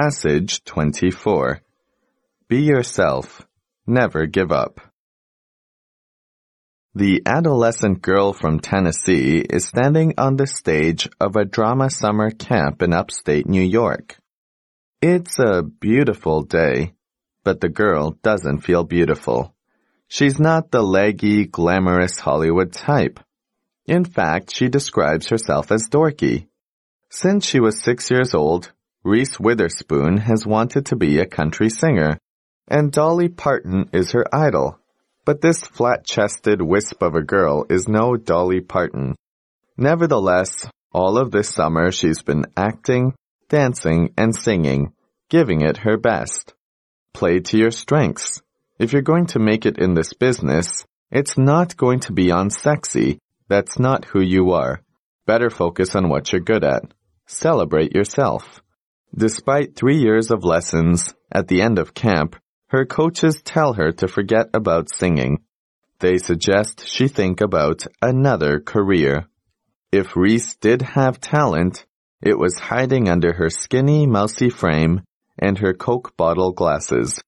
Passage 24. Be yourself. Never give up. The adolescent girl from Tennessee is standing on the stage of a drama summer camp in upstate New York. It's a beautiful day, but the girl doesn't feel beautiful. She's not the leggy, glamorous Hollywood type. In fact, she describes herself as dorky. Since she was six years old, Reese Witherspoon has wanted to be a country singer, and Dolly Parton is her idol. But this flat-chested wisp of a girl is no Dolly Parton. Nevertheless, all of this summer she's been acting, dancing, and singing, giving it her best. Play to your strengths. If you're going to make it in this business, it's not going to be on sexy. That's not who you are. Better focus on what you're good at. Celebrate yourself. Despite three years of lessons, at the end of camp, her coaches tell her to forget about singing. They suggest she think about another career. If Reese did have talent, it was hiding under her skinny, mousy frame and her Coke bottle glasses.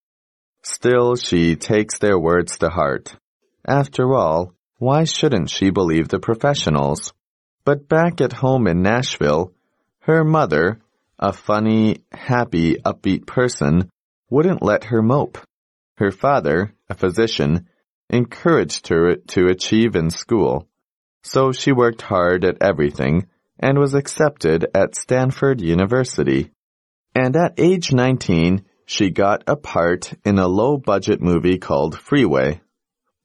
Still, she takes their words to heart. After all, why shouldn't she believe the professionals? But back at home in Nashville, her mother, a funny, happy, upbeat person, wouldn't let her mope. Her father, a physician, encouraged her to achieve in school. So she worked hard at everything and was accepted at Stanford University. And at age 19, she got a part in a low-budget movie called Freeway.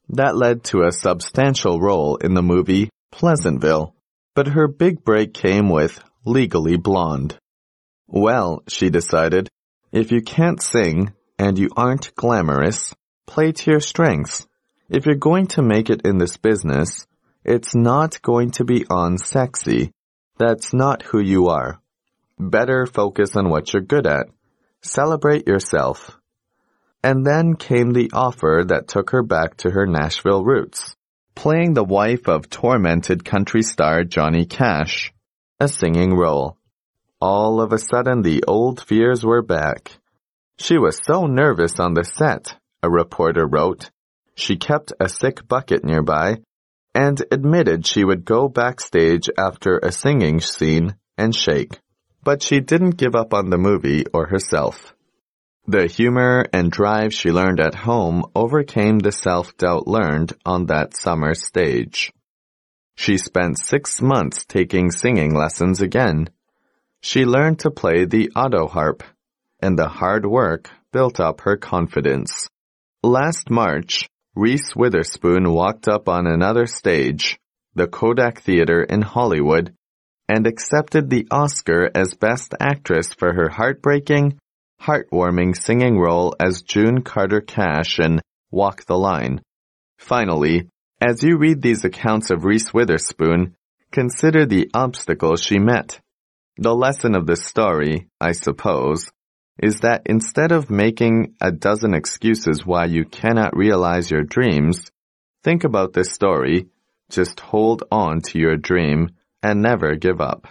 That led to a substantial role in the movie Pleasantville. But her big break came with Legally Blonde. Well, she decided, if you can't sing and you aren't glamorous, play to your strengths. If you're going to make it in this business, it's not going to be on sexy. That's not who you are. Better focus on what you're good at. Celebrate yourself. And then came the offer that took her back to her Nashville roots, playing the wife of tormented country star Johnny Cash, a singing role. All of a sudden the old fears were back. She was so nervous on the set, a reporter wrote. She kept a sick bucket nearby and admitted she would go backstage after a singing scene and shake. But she didn't give up on the movie or herself. The humor and drive she learned at home overcame the self-doubt learned on that summer stage. She spent six months taking singing lessons again she learned to play the auto harp, and the hard work built up her confidence. Last March, Reese Witherspoon walked up on another stage, the Kodak Theater in Hollywood, and accepted the Oscar as Best Actress for her heartbreaking, heartwarming singing role as June Carter Cash in Walk the Line. Finally, as you read these accounts of Reese Witherspoon, consider the obstacles she met. The lesson of this story, I suppose, is that instead of making a dozen excuses why you cannot realize your dreams, think about this story, just hold on to your dream and never give up.